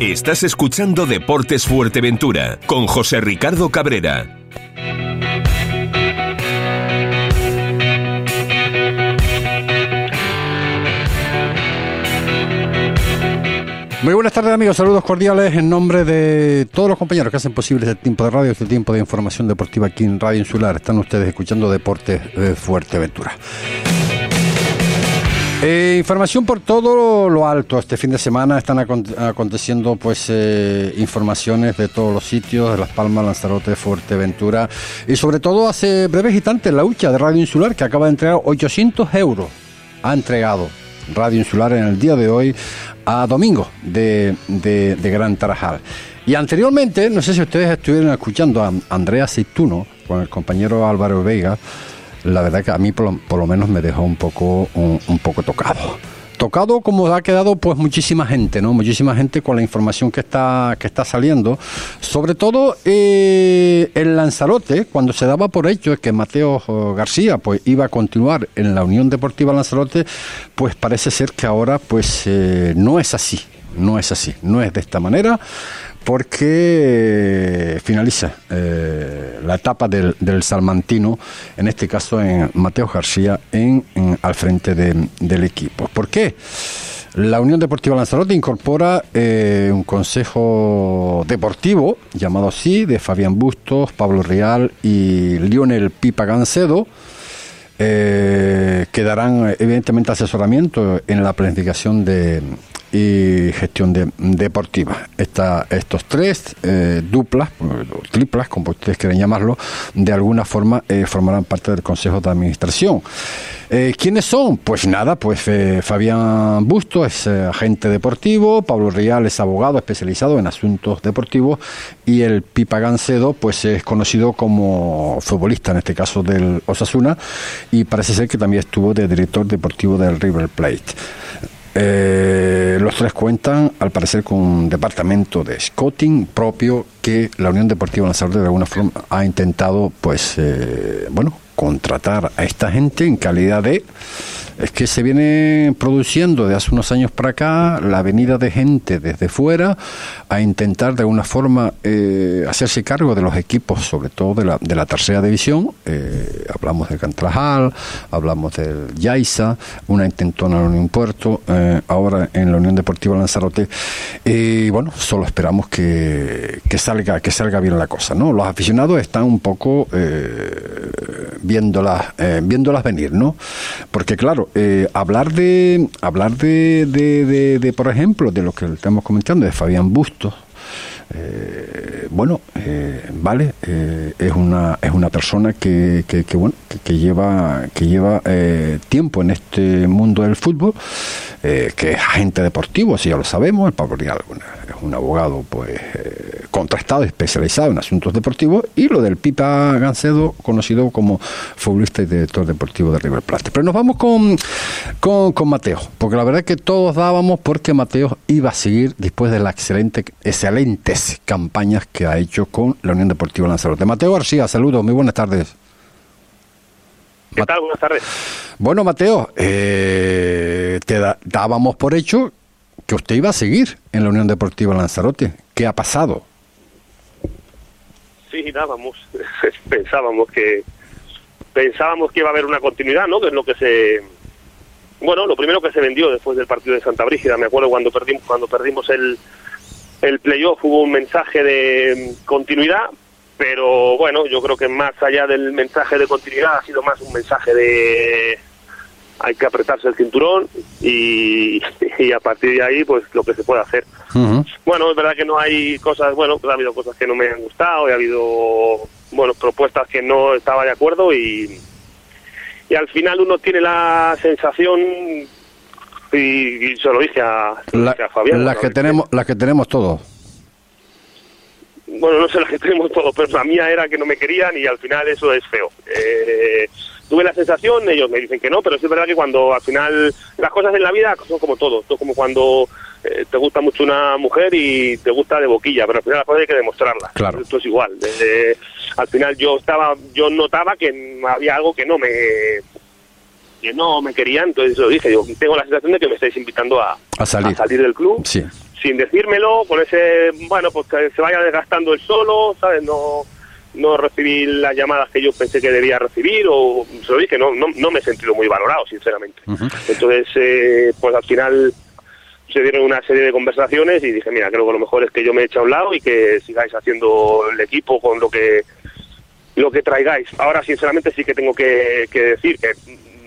Estás escuchando Deportes Fuerteventura con José Ricardo Cabrera. Muy buenas tardes amigos, saludos cordiales en nombre de todos los compañeros que hacen posible este tiempo de radio, este tiempo de información deportiva aquí en Radio Insular. Están ustedes escuchando Deportes eh, Fuerteventura. Eh, información por todo lo alto. Este fin de semana están aconteciendo pues eh, informaciones de todos los sitios, de Las Palmas, Lanzarote, Fuerteventura y sobre todo hace breves instantes la hucha de Radio Insular que acaba de entregar 800 euros. Ha entregado Radio Insular en el día de hoy a Domingo de, de Gran Tarajal. Y anteriormente, no sé si ustedes estuvieron escuchando a Andrea Seituno con el compañero Álvaro Vega la verdad que a mí por lo, menos me dejó un poco, un, poco tocado tocado como ha quedado pues muchísima gente, ¿no? Muchísima gente con la información que está, que está saliendo. Sobre todo eh, el Lanzarote, cuando se daba por hecho que Mateo García pues iba a continuar en la Unión Deportiva Lanzarote, pues parece ser que ahora pues eh, no es así, no es así, no es de esta manera porque finaliza eh, la etapa del, salmantino, en este caso en Mateo García, en, al frente del equipo. ¿Por qué? La Unión Deportiva Lanzarote incorpora eh, un consejo deportivo llamado así, de Fabián Bustos, Pablo Real y Lionel Pipa Gancedo, eh, que darán evidentemente asesoramiento en la planificación de, y gestión de, deportiva. Estos tres eh, duplas, triplas, como ustedes quieren llamarlo, de alguna forma eh, formarán parte del Consejo de Administración. Eh, ¿Quiénes son? Pues nada, pues Fabián Busto es agente deportivo, Pablo Real es abogado especializado en asuntos deportivos y el Pipa Gancedo pues es conocido como futbolista, en este caso del Osasuna, y parece ser que también estuvo de director deportivo del River Plate. Eh, los tres cuentan, al parecer, con un departamento de scouting propio que la Unión Deportiva Lanzarote de alguna forma ha intentado, pues, eh, bueno, contratar a esta gente en calidad de es que se viene produciendo de hace unos años para acá la venida de gente desde fuera a intentar de alguna forma eh, hacerse cargo de los equipos, sobre todo de la, de la tercera división. Eh, hablamos del Cantrajal, hablamos del Yaiza, una intentona en la Unión Puerto, eh, ahora en la Unión Deportiva Lanzarote. Y bueno, solo esperamos que, que, salga, que salga bien la cosa. ¿no? Los aficionados están un poco viéndolas, viéndolas venir, ¿no? Porque claro, eh, hablar de hablar de, de, de, por ejemplo, de lo que estamos comentando, de Fabián Bustos, eh, bueno, eh, vale, es una es una persona que, que, bueno que, lleva que lleva tiempo en este mundo del fútbol, que es agente deportivo, si ya lo sabemos, el Pablo Real es un abogado pues contrastado, especializado en asuntos deportivos, y lo del Pipa Gancedo, conocido como futbolista y director deportivo de River Plate. Pero nos vamos con, con, Mateo, porque la verdad es que todos dábamos porque Mateo iba a seguir después de las excelente, excelentes campañas que ha hecho con la Unión Deportiva Lanzarote. Mateo García, saludos, muy buenas tardes. ¿Qué tal? Buenas tardes. Bueno, Mateo, eh, te dábamos por hecho que usted iba a seguir en la Unión Deportiva Lanzarote. ¿Qué ha pasado? sí, dábamos, pensábamos que pensábamos que iba a haber una continuidad, ¿no? Que es lo que se bueno, lo primero que se vendió después del partido de Santa Brígida, me acuerdo cuando perdimos cuando perdimos el el playoff hubo un mensaje de continuidad, pero bueno, yo creo que más allá del mensaje de continuidad ha sido más un mensaje de hay que apretarse el cinturón y, y a partir de ahí pues lo que se puede hacer. Bueno, es verdad que no hay cosas, bueno, pues ha habido cosas que no me han gustado y ha habido, bueno, propuestas que no estaba de acuerdo y, y al final uno tiene la sensación Y, y se lo dije a, La- a Fabián. las que tenemos, las que tenemos todos. bueno, no sé las que tenemos todos, pero la mía era que no me querían y al final eso es feo. Eh, tuve la sensación, ellos me dicen que no, pero sí es verdad que cuando al final las cosas en la vida son como todo, es como cuando eh, te gusta mucho una mujer y te gusta de boquilla, pero al final las cosas hay que demostrarlas. Claro. Esto es igual. Desde- al final yo estaba, yo notaba que había algo que no me que no me querían, entonces lo dije, yo tengo la sensación de que me estáis invitando a, A salir. del club Sí. sin decírmelo, con ese, bueno, pues que se vaya desgastando el solo, ¿sabes? No, no recibí las llamadas que yo pensé que debía recibir, o se lo dije, no, no, no me he sentido muy valorado, sinceramente. Entonces, eh, pues al final se dieron una serie de conversaciones y dije, mira, creo que lo mejor es que yo me eche a un lado y que sigáis haciendo el equipo con lo que lo que traigáis. Ahora, sinceramente, sí que tengo que, que decir que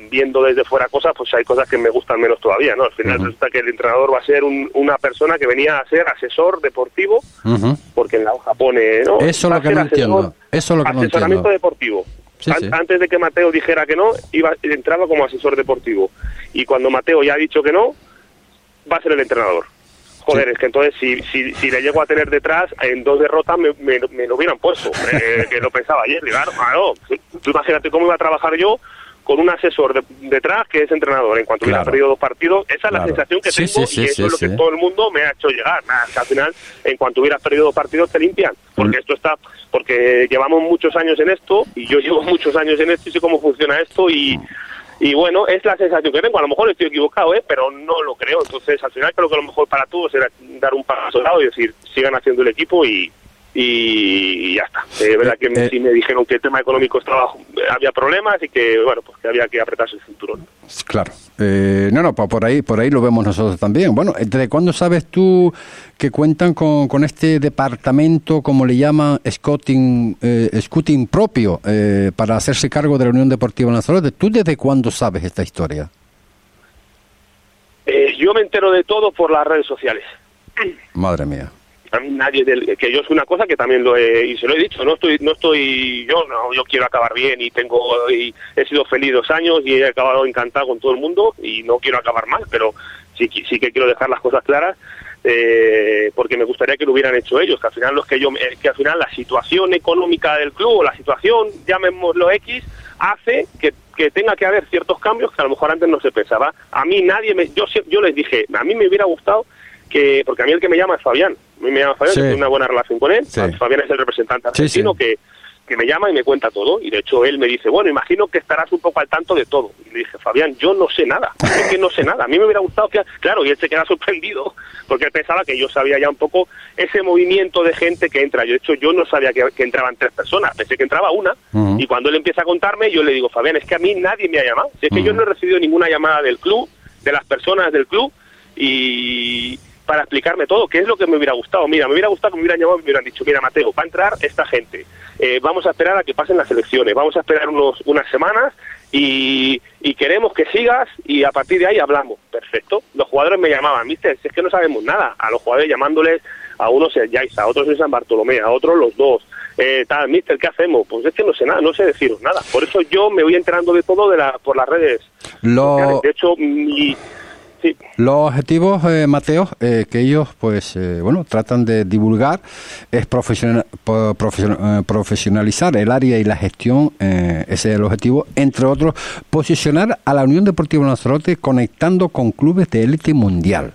viendo desde fuera cosas, pues hay cosas que me gustan menos todavía, ¿no? Al final resulta que el entrenador va a ser un- una persona que venía a ser asesor deportivo, Ujú. porque en la hoja pone, ¿no? Eso lo que no entiendo. Eso es lo que no entiendo. deportivo. Sí, sí. Antes de que Mateo dijera que no, iba, entraba como asesor deportivo. Y cuando Mateo ya ha dicho que no, va a ser el entrenador. Joder, Sí. es que entonces si, si, si le llego a tener detrás, en dos derrotas me, me, me lo hubieran puesto, eh, que lo pensaba ayer. Claro, claro, tú imagínate cómo iba a trabajar yo con un asesor de- detrás que es entrenador. En cuanto hubiera Claro. perdido dos partidos, esa es la sensación que Sí, tengo sí, sí, y eso sí, es lo que todo el mundo me ha hecho llegar. Nada, que al final, en cuanto hubieras perdido dos partidos, te limpian. Porque Mm. esto está, porque llevamos muchos años en esto y yo llevo muchos años en esto y sé cómo funciona esto y, Mm. y bueno, es la sensación que tengo. A lo mejor estoy equivocado, ¿eh? pero no lo creo. Entonces, al final creo que lo mejor para todos era dar un paso al lado y decir, sigan haciendo el equipo y, y ya está. Es verdad que Eh, eh. sí me dijeron que el tema económico estaba había problemas y que, bueno, pues que había que apretarse el cinturón. Claro. Eh, no, no, por ahí, por ahí lo vemos nosotros también. Bueno, ¿desde cuándo sabes tú que cuentan con, con este departamento, como le llaman, scouting, eh, scouting propio, eh, para hacerse cargo de la Unión Deportiva Lanzarote? ¿Tú desde cuándo sabes esta historia? Eh, yo me entero de todo por las redes sociales. Madre mía. A mí nadie del, que yo es una cosa que también lo he y se lo he dicho no estoy no estoy yo no yo quiero acabar bien y tengo y he sido feliz dos años y he acabado encantado con todo el mundo y no quiero acabar mal pero sí sí que quiero dejar las cosas claras eh, porque me gustaría que lo hubieran hecho ellos que al final los que yo eh, que al final la situación económica del club o la situación llamémoslo X hace que que tenga que haber ciertos cambios que a lo mejor antes no se pensaba. A mí nadie me yo yo les dije a mí me hubiera gustado que porque a mí el que me llama es Fabián. A mí me llama Fabián Sí. que tengo una buena relación con él. Sí. Fabián es el representante Sí, sí. argentino que que me llama y me cuenta todo. Y de hecho él me dice bueno imagino que estarás un poco al tanto de todo y le dije Fabián yo no sé nada. Es que no sé nada. A mí me hubiera gustado que claro y él se queda sorprendido porque él pensaba que yo sabía ya un poco ese movimiento de gente que entra. Yo de hecho yo no sabía que, que entraban tres personas pensé que entraba una. Y cuando él empieza a contarme yo le digo Fabián es que a mí nadie me ha llamado. Si es que yo no he recibido ninguna llamada del club de las personas del club y para explicarme todo, qué es lo que me hubiera gustado. Mira, me hubiera gustado que me hubieran llamado y me hubieran dicho, mira Mateo, va a entrar esta gente, Eh, vamos a esperar a que pasen las elecciones, vamos a esperar unos, unas semanas y, y queremos que sigas y a partir de ahí hablamos. Perfecto. Los jugadores me llamaban, mister, si es que no sabemos nada. A los jugadores llamándoles a unos en Yaiza, a otros en San Bartolomé, a otros los dos. Eh, tal, mister, ¿qué hacemos? Pues es que no sé nada, no sé deciros nada. Por eso yo me voy enterando de todo de la, por las redes. Lo-. De hecho, mi... Sí, Los objetivos, eh, Mateo, eh, que ellos, pues, eh, bueno, tratan de divulgar es eh, profesionalizar el área y la gestión, eh, ese es el objetivo, entre otros, posicionar a la Unión Deportiva Lanzarote conectando con clubes de élite mundial.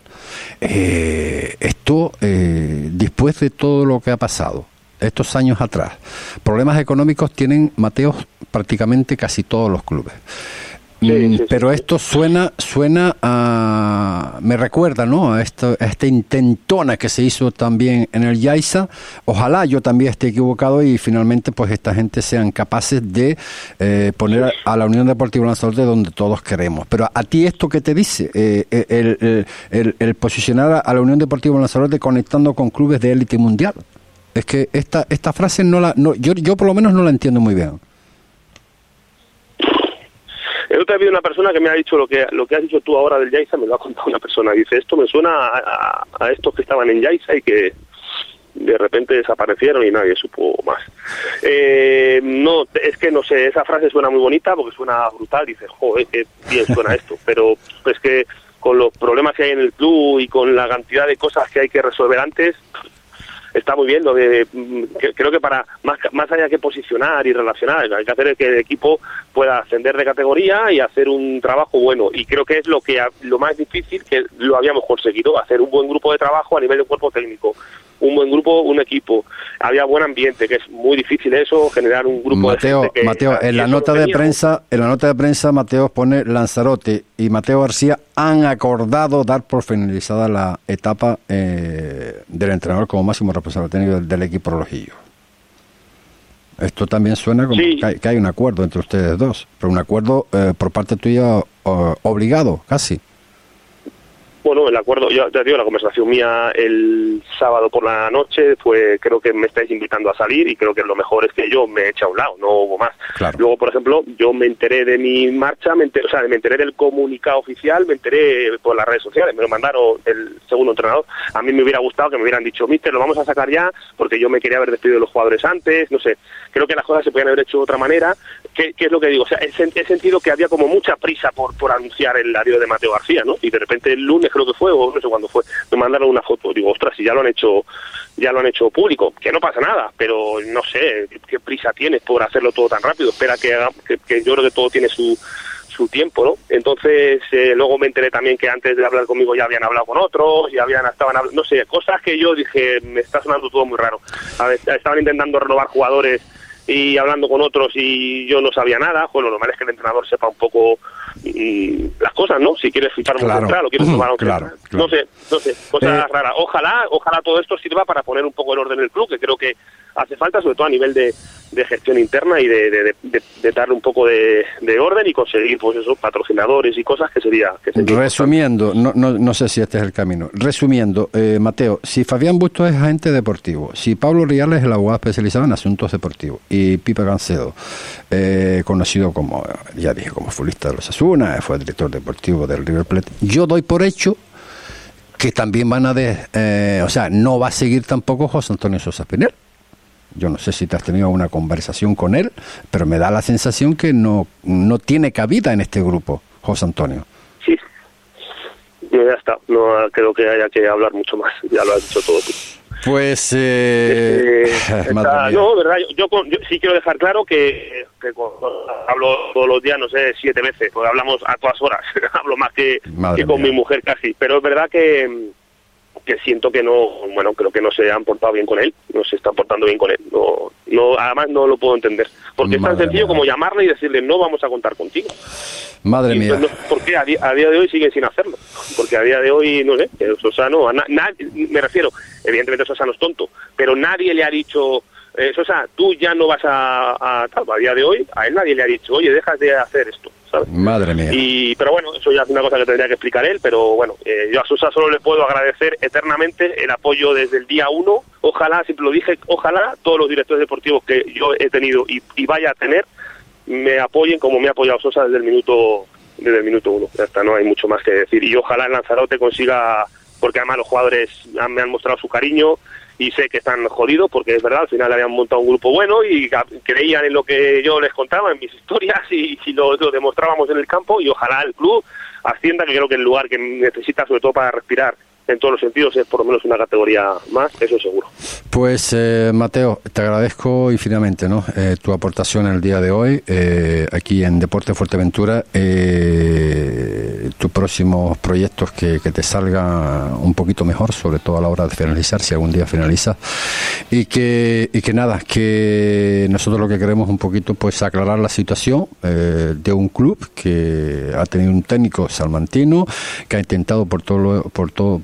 Eh, esto, después de todo lo que ha pasado, estos años atrás, problemas económicos tienen, Mateo, prácticamente casi todos los clubes. Sí, Mm, sí, pero esto suena suena a me recuerda no a esto a esta intentona que se hizo también en el Yaiza. Ojalá yo también esté equivocado y finalmente pues esta gente sean capaces de eh, poner a la Unión Deportiva Lanzarote donde todos queremos. Pero a ti esto que te dice Eh, eh, el, el- el- el posicionar a la Unión Deportiva Lanzarote conectando con clubes de élite mundial. Es que esta esta frase no la no, yo yo por lo menos no la entiendo muy bien El otro día una persona que me ha dicho lo que lo que has dicho tú ahora del Yaiza, me lo ha contado una persona. Dice, esto me suena a, a- a estos que estaban en Yaiza y que de repente desaparecieron y nadie supo más. Eh, no, es que no sé, esa frase suena muy bonita porque suena brutal. Dices, joder, qué bien suena esto. Pero es que con los problemas que hay en el club y con la cantidad de cosas que hay que resolver antes, está muy bien. Lo de, mm, creo que para más, más allá que posicionar y relacionar, hay que hacer que el equipo pueda ascender de categoría y hacer un trabajo bueno. Y creo que es lo que lo más difícil que lo habíamos conseguido, hacer un buen grupo de trabajo a nivel de cuerpo técnico, un buen grupo, un equipo. Había buen ambiente, que es muy difícil eso, generar un grupo Mateo, de gente que, Mateo, en la nota de prensa, en la nota de prensa Mateo pone Lanzarote y Mateo García han acordado dar por finalizada la etapa eh, del entrenador como máximo responsable técnico del, del equipo rojillo. Esto también suena como Sí. que, hay, que hay un acuerdo entre ustedes dos, pero un acuerdo eh, por parte tuya o- obligado, casi. Bueno, el acuerdo, yo te digo, la conversación mía el sábado por la noche fue, creo que me estáis invitando a salir y creo que lo mejor es que yo me eche a un lado, no hubo más. Claro. Luego, por ejemplo, yo me enteré de mi marcha, me enteré, o sea, me enteré del comunicado oficial, me enteré por las redes sociales, me lo mandaron el segundo entrenador. A mí me hubiera gustado que me hubieran dicho, mister, lo vamos a sacar ya, porque yo me quería haber despedido de los jugadores antes, no sé. Creo que las cosas se podían haber hecho de otra manera. ¿Qué, qué es lo que digo? O sea, he, sen- he sentido que había como mucha prisa por, por anunciar el adiós de Mateo García, ¿no? Y de repente el lunes creo que fue, o no sé cuándo fue, me mandaron una foto. Digo, ostras, si ya lo han hecho ya lo han hecho público, que no pasa nada, pero no sé qué prisa tienes por hacerlo todo tan rápido. Espera que, haga, que, yo creo que todo tiene su su tiempo, ¿no? Entonces, eh, luego me enteré también que antes de hablar conmigo ya habían hablado con otros, ya habían estaban no sé, cosas que yo dije, me está sonando todo muy raro. A ver, estaban intentando renovar jugadores y hablando con otros y yo no sabía nada, bueno, lo normal es que el entrenador sepa un poco mm, las cosas, ¿no? Si quieres fichar un Claro. central o quieres tomar un Claro, central. claro. No sé, no sé, cosas Eh, raras. Ojalá, ojalá todo esto sirva para poner un poco el orden en el club, que creo que hace falta, sobre todo a nivel de, de gestión interna y de, darle un poco de, de orden y conseguir, pues eso, patrocinadores y cosas que sería... Resumiendo, no, no, no sé si este es el camino. Resumiendo, eh, Mateo, si Fabián Busto es agente deportivo, si Pablo Riales es el abogado especializado en asuntos deportivos y Pipe Gancedo, eh, conocido como, ya dije, como futbolista de los Asuna, fue director deportivo del River Plate, yo doy por hecho que también van a, de, eh, o sea, no va a seguir tampoco José Antonio Sosa Pinel. Yo no sé si te has tenido una conversación con él, pero me da la sensación que no, no tiene cabida en este grupo, José Antonio. Sí. Ya está, no creo que haya que hablar mucho más, ya lo has dicho todo tú. Pues, eh, Eh, está- mía. no, verdad, yo, yo yo sí quiero dejar claro que, que hablo todos los días, no sé, siete veces, porque hablamos a todas horas, hablo más que, que con mi mujer casi, pero es verdad que, que siento que no, bueno, creo que no se han portado bien con él, no se están portando bien con él, no, no, además no lo puedo entender, porque es tan sencillo mía. como llamarle y decirle no vamos a contar contigo. Madre Y mía. no sé ¿Por qué a día, a día de hoy siguen sin hacerlo? Porque a día de hoy, no sé, que Sosa no, a na- nadie- me refiero, evidentemente Sosa no es tonto, pero nadie le ha dicho, eh, Sosa, tú ya no vas a, a tal, a día de hoy, a él nadie le ha dicho, oye, dejas de hacer esto, ¿sabes? Madre mía. Y, pero bueno, eso ya es una cosa que tendría que explicar él, pero bueno, eh, yo a Sosa solo le puedo agradecer eternamente el apoyo desde el día uno. Ojalá, siempre lo dije, ojalá todos los directores deportivos que yo he tenido y, y vaya a tener me apoyen como me ha apoyado Sosa desde el minuto desde el minuto uno. Ya está, no hay mucho más que decir. Y ojalá el Lanzarote consiga, porque además los jugadores han- me han mostrado su cariño y sé que están jodidos porque es verdad, al final habían montado un grupo bueno y creían en lo que yo les contaba, en mis historias y, y lo, lo demostrábamos en el campo y ojalá el club ascienda, que creo que el lugar que necesita sobre todo para respirar en todos los sentidos es por lo menos una categoría más, eso seguro. Pues eh, Mateo, te agradezco infinitamente ¿no? Eh, tu aportación el día de hoy eh, aquí en Deporte Fuerteventura. Eh, tus próximos proyectos que, que te salgan un poquito mejor, sobre todo a la hora de finalizar, si algún día finaliza. Y que, y que nada, que nosotros lo que queremos un poquito pues aclarar la situación eh, de un club que ha tenido un técnico salmantino que ha intentado por todo lo- por todo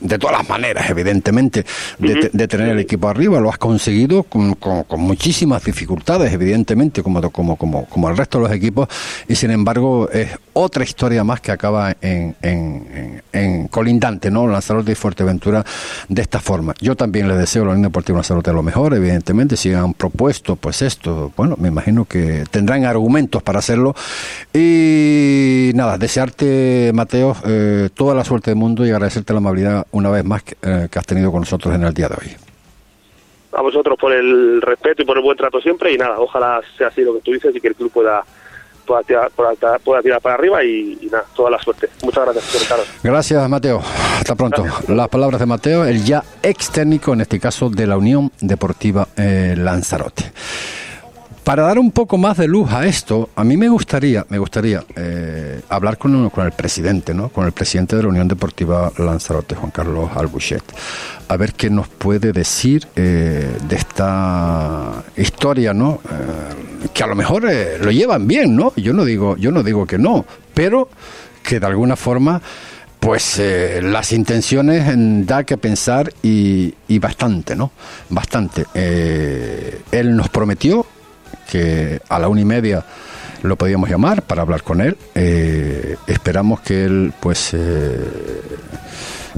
de todas las maneras, evidentemente, de, de tener el equipo arriba. Lo has conseguido con, con- con muchísimas dificultades, evidentemente, como, como, como, como el resto de los equipos, y sin embargo es otra historia más que acaba en, en, en- colindante, ¿no? Lanzarote y Fuerteventura de esta forma. Yo también les deseo a la Unión Deportiva Lanzarote lo mejor, evidentemente, si han propuesto pues esto, bueno, me imagino que tendrán argumentos para hacerlo. Y nada, desearte, Mateo, eh, toda la suerte del mundo y agradecerte la amabilidad una vez más que, eh, que has tenido con nosotros en el día de hoy. a vosotros por el respeto y por el buen trato siempre y nada, ojalá sea así lo que tú dices y que el club pueda pueda tirar, pueda, tirar para arriba y, nada, toda la suerte. Muchas gracias, Ricardo. Gracias, Mateo. Hasta pronto. Las palabras de Mateo, el ya ex técnico, en este caso, de la Unión Deportiva eh, Lanzarote. Para dar un poco más de luz a esto, a mí me gustaría, me gustaría eh, hablar con, el presidente, ¿no? Con el presidente de la Unión Deportiva Lanzarote, Juan Carlos Albuchet, a ver qué nos puede decir eh, de esta historia, ¿no? Eh, que a lo mejor lo llevan bien, ¿no? Yo no digo, yo no digo que no, pero que de alguna forma pues las intenciones da que pensar y, y bastante, ¿no? Bastante. él nos prometió que a la una y media lo podíamos llamar para hablar con él. Eh, esperamos que él pues eh,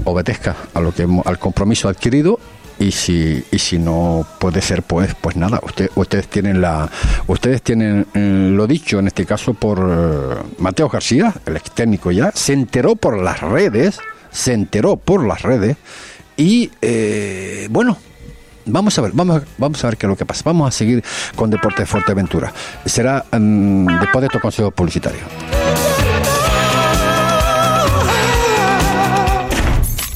obedezca a lo que al compromiso adquirido y si y si no puede ser pues pues nada usted, ustedes tienen la ustedes tienen eh, lo dicho en este caso por Mateo García el ex técnico ya se enteró por las redes se enteró por las redes y bueno Vamos a ver, vamos, vamos a ver qué es lo que pasa. Vamos a seguir con Deportes Fuerteventura. Será um, después de estos consejos publicitarios.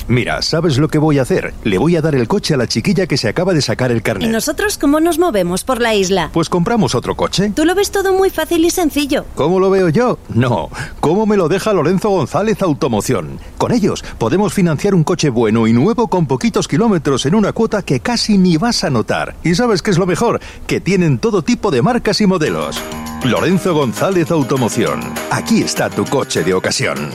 Mira, ¿sabes lo que voy a hacer? Le voy a dar el coche a la chiquilla que se acaba de sacar el carnet. ¿Y nosotros cómo nos movemos por la isla? Pues compramos otro coche. Tú lo ves todo muy fácil y sencillo. ¿Cómo lo veo yo? No. ¿Cómo me lo deja Lorenzo González Automoción? Con ellos podemos financiar un coche bueno y nuevo con poquitos kilómetros en una cuota que casi ni vas a notar. ¿Y sabes qué es lo mejor? Que tienen todo tipo de marcas y modelos. Lorenzo González Automoción. Aquí está tu coche de ocasión.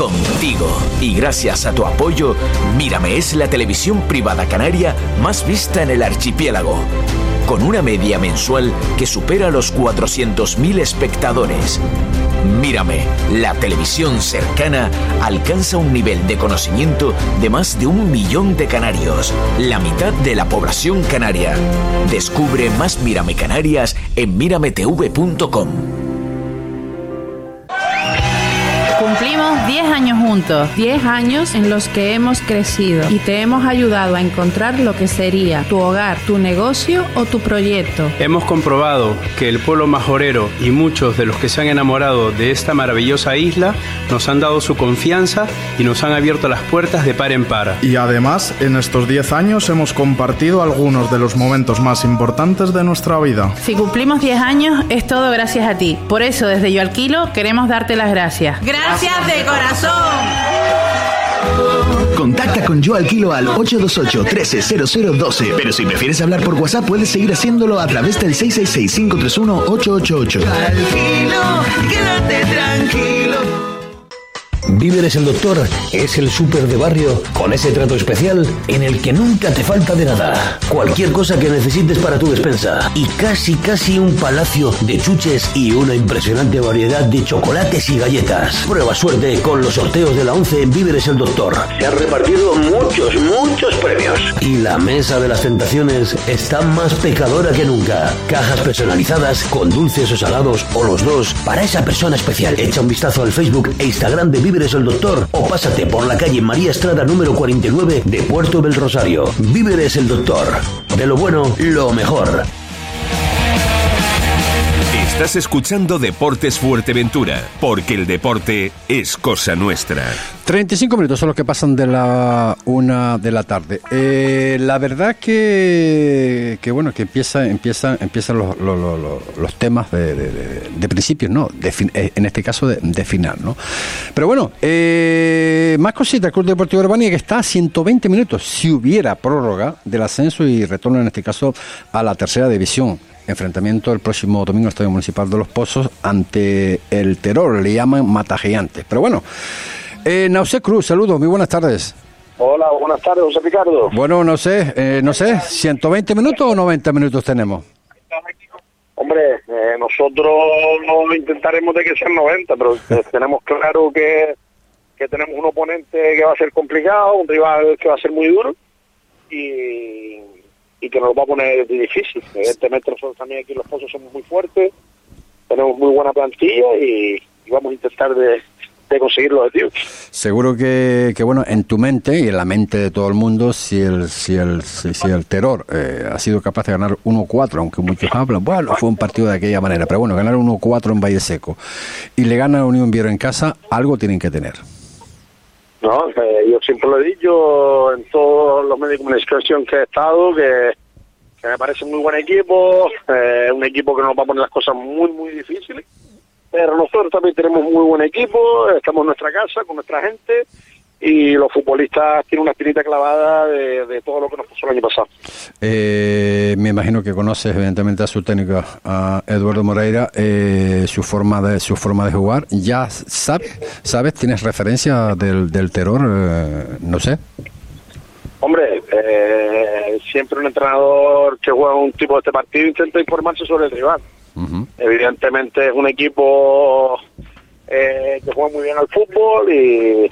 Contigo y gracias a tu apoyo, Mírame es la televisión privada canaria más vista en el archipiélago, con una media mensual que supera los 400.000 espectadores. Mírame, la televisión cercana alcanza un nivel de conocimiento de más de un millón de canarios, la mitad de la población canaria. Descubre más Mírame Canarias en mirametv.com. Cumplimos 10 años juntos, 10 años en los que hemos crecido y te hemos ayudado a encontrar lo que sería tu hogar, tu negocio o tu proyecto. Hemos comprobado que el pueblo majorero y muchos de los que se han enamorado de esta maravillosa isla nos han dado su confianza y nos han abierto las puertas de par en par. Y además, en estos 10 años hemos compartido algunos de los momentos más importantes de nuestra vida. Si cumplimos 10 años es todo gracias a ti. Por eso desde Yo Alquilo queremos darte las gracias. Gracias Gracias de corazón. Contacta con Yo Alquilo al 828-130012. Pero si prefieres hablar por WhatsApp, puedes seguir haciéndolo a través del 666-531-888. Alquilo, quédate tranquilo. Víveres el Doctor es el súper de barrio con ese trato especial en el que nunca te falta de nada. Cualquier cosa que necesites para tu despensa. Y casi, casi un palacio de chuches y una impresionante variedad de chocolates y galletas. Prueba suerte con los sorteos de la 11 en Víveres el Doctor. Se han repartido muchos, muchos premios. Y la mesa de las tentaciones está más pecadora que nunca. Cajas personalizadas con dulces o salados o los dos para esa persona especial. Echa un vistazo al Facebook e Instagram de Víveres Víveres el Doctor o pásate por la calle María Estrada número 49 de Puerto del Rosario. Víveres el Doctor. De lo bueno, lo mejor. Estás escuchando Deportes Fuerteventura, porque el deporte es cosa nuestra. 35 minutos son los que pasan de la una de la tarde. Eh, la verdad que, que bueno, que empieza, empieza, empiezan los, los, temas de, de, principios, ¿no? Eh, en este caso de, final, ¿no? Pero bueno, eh, más cositas, Club Deportivo Urbania que está a 120 minutos, si hubiera prórroga del ascenso y retorno en este caso a la tercera división enfrentamiento el próximo domingo en el Estadio Municipal de Los Pozos ante el terror, le llaman Mata Gigante. Pero bueno, eh, Nausé Cruz, saludos, muy buenas tardes. Hola, buenas tardes, José Ricardo. Bueno, no sé, eh, no sé, ¿120 minutos o 90 minutos tenemos? Hombre, eh, nosotros no intentaremos de que sean 90, pero tenemos claro que, que tenemos un oponente que va a ser complicado, un rival que va a ser muy duro y y que nos va a poner difícil. Evidentemente nosotros también aquí los pozos somos muy fuertes, tenemos muy buena plantilla y, vamos a intentar de, de conseguir. Seguro que, que, bueno, en tu mente y en la mente de todo el mundo, si el, si el, si, si el terror eh, ha sido capaz de ganar 1-4, aunque muchos hablan, bueno, fue un partido de aquella manera, pero bueno, ganar 1-4 en Valle Seco y le gana a Unión Viero en casa, algo tienen que tener. No, eh, yo siempre lo he dicho en todos los medios de comunicación que he estado, que, me parece muy buen equipo, eh, un equipo que nos va a poner las cosas muy, muy difíciles pero nosotros también tenemos muy buen equipo, estamos en nuestra casa con nuestra gente y los futbolistas tienen una espinita clavada de, de todo lo que nos pasó el año pasado. Eh, me imagino que conoces evidentemente a su técnico, a Eduardo Moreira, eh, su forma de su forma de jugar. ¿Ya sabes? ¿Sabes? ¿Tienes referencia del, del terror? Eh, no sé. Hombre, eh, siempre un entrenador que juega un tipo de este partido intenta informarse sobre el rival. Uh-huh. Evidentemente es un equipo eh, que juega muy bien al fútbol y,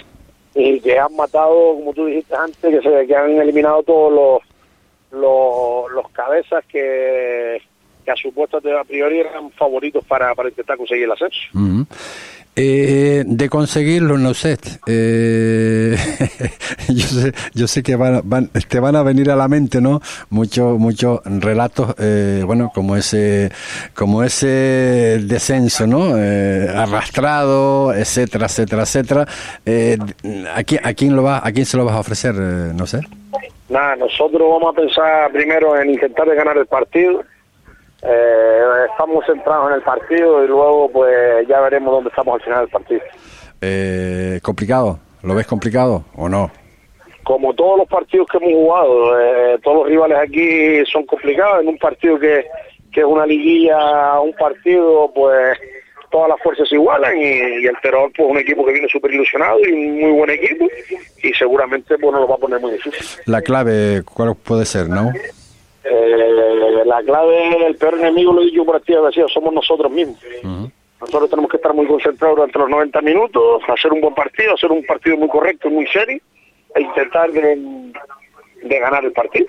y, que han matado, como tú dijiste antes, que, se, que han eliminado todos los, los, los cabezas que, que a su puesto a priori eran favoritos para, para intentar conseguir el ascenso. Eh, de conseguirlo, no sé. Eh, yo sé, yo sé que van, van, te van a venir a la mente, ¿no? Muchos, muchos relatos, eh, bueno, como ese, como ese descenso, ¿no? Eh, arrastrado, etcétera, etcétera, etcétera. Eh, ¿a, quién, ¿A quién lo va, a quién se lo vas a ofrecer? Eh, no sé. Nada, nosotros vamos a pensar primero en intentar ganar el partido. Eh, estamos centrados en el partido y luego pues ya veremos dónde estamos al final del partido. Eh, ¿Complicado? ¿Lo ves complicado o no? Como todos los partidos que hemos jugado, eh, todos los rivales aquí son complicados. En un partido que, que es una liguilla, un partido, pues todas las fuerzas se igualan y, y el Terror pues un equipo que viene súper ilusionado y un muy buen equipo y seguramente pues nos lo va a poner muy difícil. La clave, ¿cuál puede ser, no? Eh, la clave, el peor enemigo, lo he dicho por activa decía, somos nosotros mismos. Nosotros tenemos que estar muy concentrados durante los 90 minutos, hacer un buen partido, hacer un partido muy correcto, muy serio, e intentar de, de ganar el partido.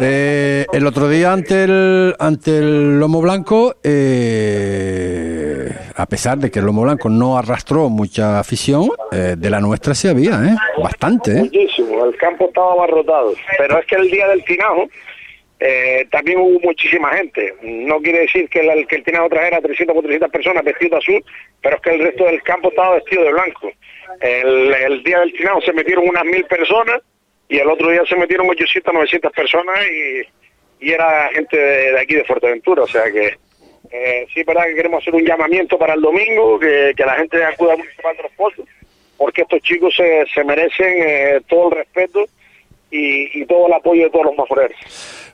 Eh, el otro día ante el ante el Lomo Blanco, eh, a pesar de que el Lomo Blanco no arrastró mucha afición, eh, de la nuestra sí había, ¿eh? Bastante, ¿eh? El campo estaba abarrotado. Pero es que el día del Tinajo eh, también hubo muchísima gente. No quiere decir que el, que el Tinajo trajera 300 o 400 personas vestidos de azul, pero es que el resto del campo estaba vestido de blanco. El, día del Tinajo se metieron unas mil personas y el otro día se metieron 800, 900 personas y, era gente de, aquí de Fuerteventura, o sea que eh, sí verdad que queremos hacer un llamamiento para el domingo, que, la gente acuda mucho de los pozos, porque estos chicos se, se merecen eh, todo el respeto y, y, todo el apoyo de todos los maforeros.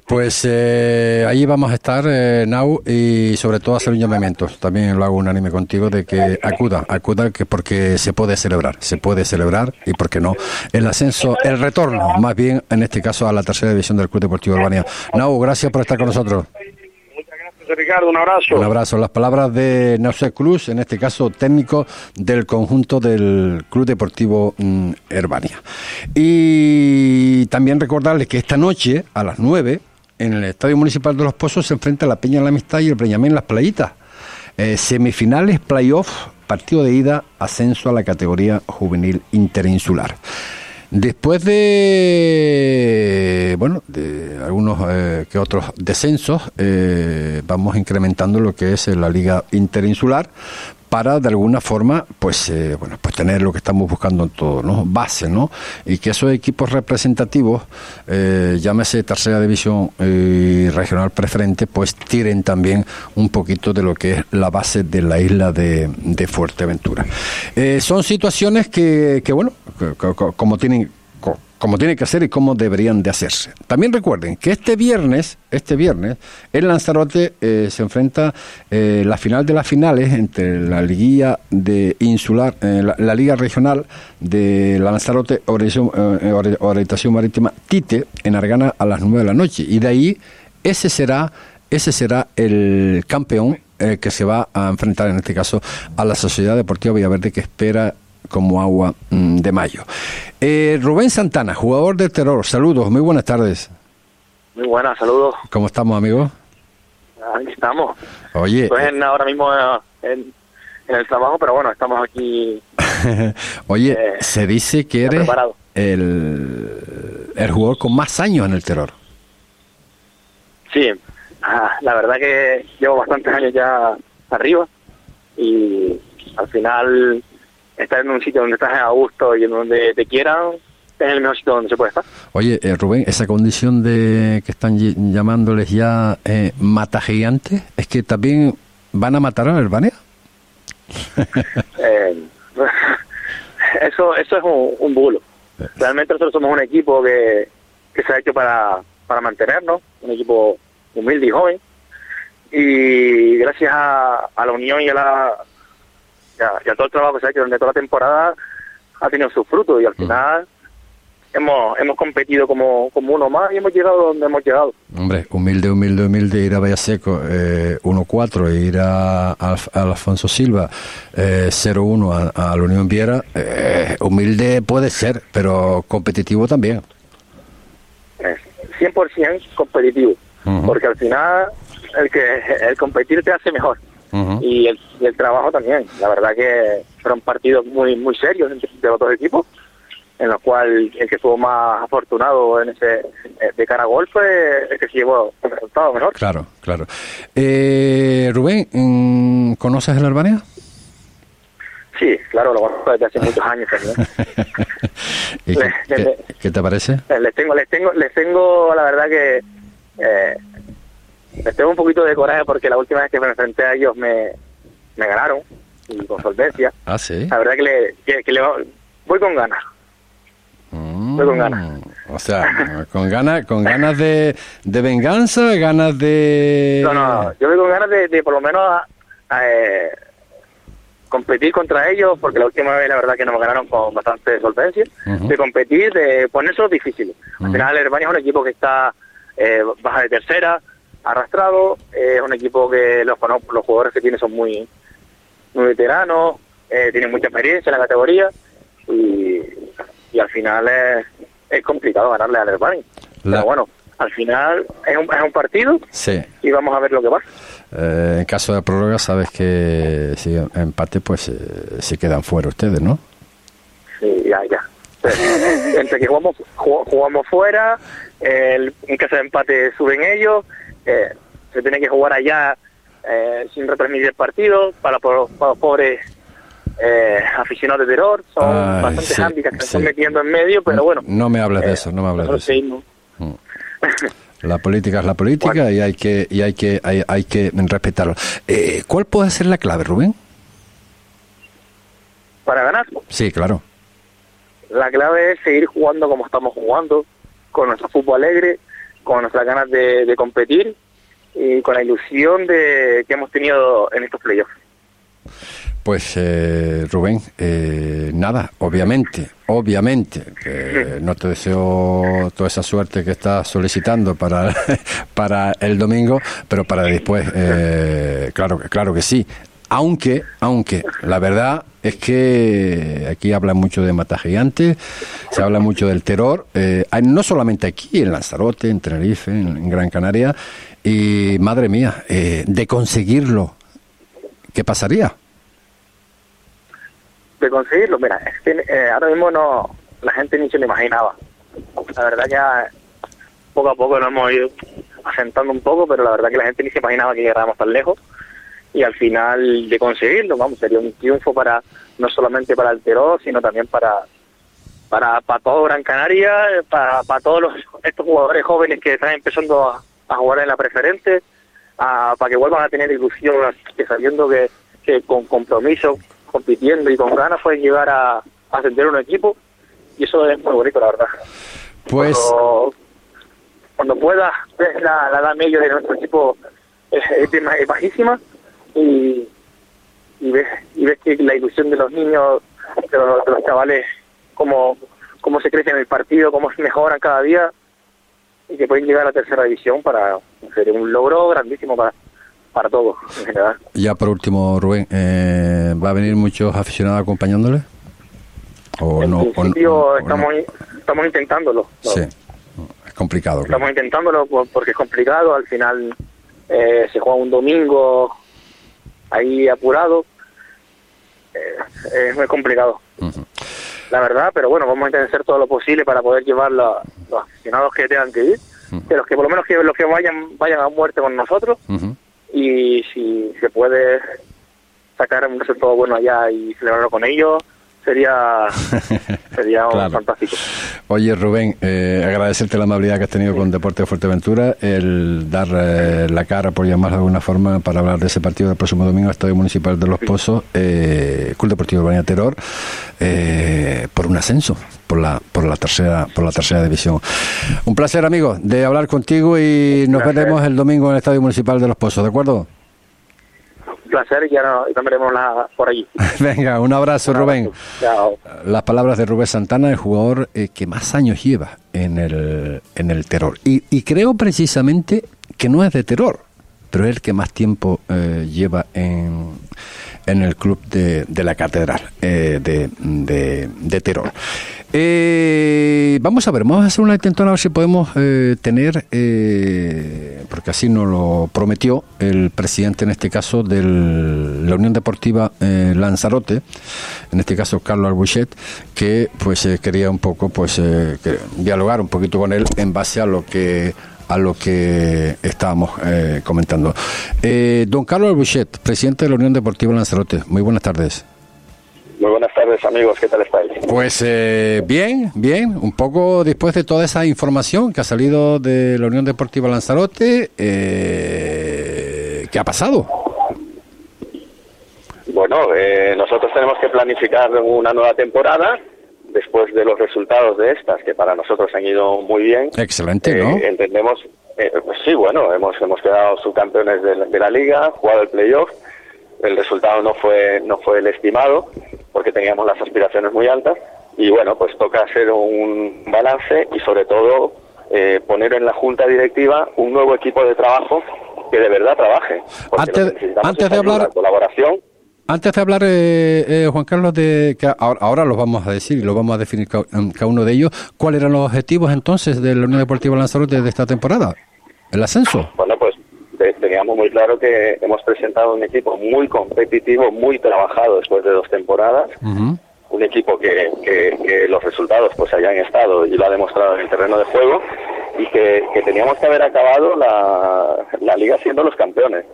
Pues eh, allí vamos a estar, eh, Nau, y sobre todo hacer un llamamiento. También lo hago unánime contigo de que acuda, acuda, que porque se puede celebrar, se puede celebrar y por qué no el ascenso, el retorno, más bien en este caso a la tercera división del Club Deportivo Albania. Nau, gracias por estar con nosotros. Ricardo, un abrazo. Un abrazo. Las palabras de Nausé Cruz, en este caso técnico del conjunto del Club Deportivo mm, Herbania. Y también recordarles que esta noche, a las 9, en el Estadio Municipal de Los Pozos se enfrenta la Peña en la Amistad y el Breñamén Las Playitas. Eh, semifinales, playoff, partido de ida, ascenso a la categoría juvenil interinsular. Después de bueno de algunos eh, que otros descensos, eh, vamos incrementando lo que es la liga interinsular para de alguna forma pues eh, bueno pues tener lo que estamos buscando en todo no base no y que esos equipos representativos eh, llámese tercera división y regional preferente pues tiren también un poquito de lo que es la base de la isla de, de Fuerteventura. Eh, son situaciones que, que bueno como tienen como tiene que hacer y cómo deberían de hacerse. También recuerden que este viernes, este viernes, el Lanzarote eh, se enfrenta eh, la final de las finales entre la liguilla de insular, eh, la, liga regional de Lanzarote orientación, eh, orientación marítima Tite en Argana a las 9 de la noche y de ahí ese será ese será el campeón que se va a enfrentar en este caso a la Sociedad Deportiva Villaverde que espera como agua mmm, de mayo. Eh, Rubén Santana, jugador de terror, saludos, muy buenas tardes. Muy buenas, saludos. ¿Cómo estamos, amigo? Aquí estamos. Oye. Pues en, ahora mismo en, en el trabajo, pero bueno, estamos aquí. Oye, Eh, se dice que eres preparado. el, el jugador con más años en el terror. Sí, ah, la verdad que llevo bastantes años ya arriba y al final estar en un sitio donde estás a gusto y en donde te quieran es el mejor sitio donde se puede estar. Oye, eh, Rubén, esa condición de que están ll- llamándoles ya eh, mata gigantes, es que también van a matar a Albania. Eh, eso eso es un, un bulo. Realmente nosotros somos un equipo que, que se ha hecho para, para mantenernos, un equipo humilde y joven. Y gracias a, a la unión y a, la, y a, y a todo el trabajo que se ha hecho durante toda la temporada, ha tenido sus frutos y al final hemos hemos competido como, como uno más y hemos llegado donde hemos llegado. Hombre, humilde, humilde, humilde, ir a Vallaseco eh, 1-4 e ir a, a Alf- a Alfonso Silva eh, 0-1 a, a la Unión Viera, eh, humilde puede ser, pero competitivo también. es 100% competitivo, porque al final el que el competir te hace mejor Y el, y el trabajo también. La verdad que fueron partidos muy muy serios de los dos equipos, en los cuales el que estuvo más afortunado en ese eh, de cara a gol fue el que se llevó el resultado mejor. Claro, claro. Eh, Rubén, mm, ¿conoces el Albania? Sí, claro, lo conozco desde hace muchos años también. ¿Y Le- qué, qué- te parece? Les tengo les tengo les tengo la verdad que eh, les tengo un poquito de coraje porque la última vez que me enfrenté a ellos me, me ganaron y con solvencia. Ah, sí. la verdad que le, que, que le voy con ganas. Voy con ganas. O sea, con ganas, con ganas de, de venganza, ganas de... no no yo voy con ganas de, de por lo menos eh, competir contra ellos porque la última vez la verdad que nos ganaron con bastante solvencia. De competir de ponerse difíciles. Al Ujú. final Alemania es un equipo que está eh, baja de tercera arrastrado eh, es un equipo que los los jugadores que tiene son muy muy veteranos eh, tienen mucha experiencia en la categoría y, y al final es, es complicado ganarle a Alemania La- pero bueno al final es un, es un partido Sí. y vamos a ver lo que pasa Eh, en caso de prórroga sabes que si empate pues eh, se quedan fuera ustedes, ¿no? Sí, ya, ya. Entre que jugamos, ju- jugamos fuera, el, en caso de empate suben ellos, eh, se tiene que jugar allá eh, sin retransmitir el partido para, para los pobres eh, aficionados de terror. Son Ay, bastantes sí, handicaps que se sí. están metiendo en medio, pero bueno. No me hables de eh, eso, no me hables de eso. seguimos. La política es la política y hay que y hay que hay, hay que respetarlo. Eh, ¿Cuál puede ser la clave, Rubén? Para ganar, Sí, claro. la clave es seguir jugando como estamos jugando, con nuestro fútbol alegre, con nuestras ganas de, de competir y con la ilusión de que hemos tenido en estos playoffs. Pues eh, Rubén, eh, nada, obviamente, obviamente, eh, no te deseo toda esa suerte que estás solicitando para, para el domingo, pero para después, eh, claro, que- claro que sí. Aunque, aunque, la verdad es que aquí habla mucho de mata gigantes, se habla mucho del terror, eh, no solamente aquí, en Lanzarote, en Tenerife, en, en Gran Canaria, y madre mía, eh, de conseguirlo, ¿qué pasaría? de conseguirlo, mira, es que eh, ahora mismo no, la gente ni se lo imaginaba. La verdad ya poco a poco nos hemos ido asentando un poco, pero la verdad que la gente ni se imaginaba que llegáramos tan lejos. Y al final de conseguirlo, vamos, sería un triunfo para no solamente para el Teró, sino también para para, para todo Gran Canaria, para, para todos los, estos jugadores jóvenes que están empezando a, a jugar en la preferente, a- para que vuelvan a tener ilusión, que sabiendo que, que con compromiso, compitiendo y con ganas pueden llegar a, ascender un equipo y eso es muy bonito, la verdad. Pues Cuando, cuando pueda, ves la, la edad media de nuestro equipo es, es bien- es bajísima y, y ves y ves que la ilusión de los niños, de los, de los chavales, cómo, cómo se crece en el partido, cómo se mejoran cada día y que pueden llegar a la tercera división para ser un logro grandísimo para, para todos en general. Ya por último, Rubén, eh, ¿va a venir muchos aficionados acompañándole? ¿O en no? o no- principio o no? estamos, estamos intentándolo. ¿no? Sí, es complicado. claro. Estamos intentándolo por- porque es complicado. Al final eh, se juega un domingo ahí apurado eh, es muy complicado. La verdad, pero bueno, vamos a intentar hacer todo lo posible para poder llevar la- los aficionados que tengan que ir, que los que por lo menos que los que vayan vayan a muerte con nosotros. Y si se puede sacar un resultado bueno allá y celebrarlo con ellos sería sería Claro. fantástico. Oye, Rubén, eh, agradecerte la amabilidad que has tenido con Deporte de Fuerteventura, el dar eh, la cara, por llamarlo de alguna forma, para hablar de ese partido del próximo domingo, Estadio Municipal de Los Pozos, eh, Club Deportivo Urbania Terror, eh, por un ascenso, por la, por la tercera, por la tercera división. Un placer, amigo, de hablar contigo y nos veremos el domingo en el Estadio Municipal de Los Pozos, ¿de acuerdo? Placer y ya nos, y nos veremos la- por allí. Venga, un abrazo, Rubén. Chao. Las palabras de Rubén Santana, el jugador eh, que más años lleva en el, en el terror. Y, y creo precisamente que no es de terror, pero es el que más tiempo eh, lleva en, en el club de, de la catedral eh, de, de, de terror. Eh, vamos a ver, vamos a hacer una intentona a ver si podemos eh, tener, eh, porque así nos lo prometió el presidente en este caso de la Unión Deportiva Lanzarote, en este caso Carlos Albuchet, que pues quería un poco pues dialogar un poquito con él en base a lo que a lo que estábamos eh, comentando. Eh, don Carlos Albuchet, presidente de la Unión Deportiva Lanzarote, muy buenas tardes. Muy buenas tardes, amigos. ¿Qué tal estáis? Pues eh, bien, bien, un poco después de toda esa información que ha salido de la Unión Deportiva Lanzarote, eh, ¿qué ha pasado? Bueno, eh, nosotros tenemos que planificar una nueva temporada después de los resultados de estas, que para nosotros han ido muy bien. Excelente, Eh, ¿no? entendemos, eh, pues sí, bueno, hemos, hemos quedado subcampeones de, la- de la liga, jugado el playoff. El resultado no fue, no fue el estimado, porque teníamos las aspiraciones muy altas. Y bueno, pues toca hacer un balance y sobre todo eh, poner en la junta directiva un nuevo equipo de trabajo que de verdad trabaje. Porque Antes- antes es de hablar- colaboración Antes de hablar, eh, eh, Juan Carlos, de que ahora, ahora los vamos a decir y lo vamos a definir cada uno de ellos, ¿cuáles eran los objetivos entonces de la Unión Deportiva Lanzarote de esta temporada? ¿El ascenso? Bueno, pues te- teníamos muy claro que hemos presentado un equipo muy competitivo, muy trabajado después de dos temporadas. Un equipo que, que- que los resultados pues hayan estado y lo ha demostrado en el terreno de juego y que, que teníamos que haber acabado la, la liga siendo los campeones.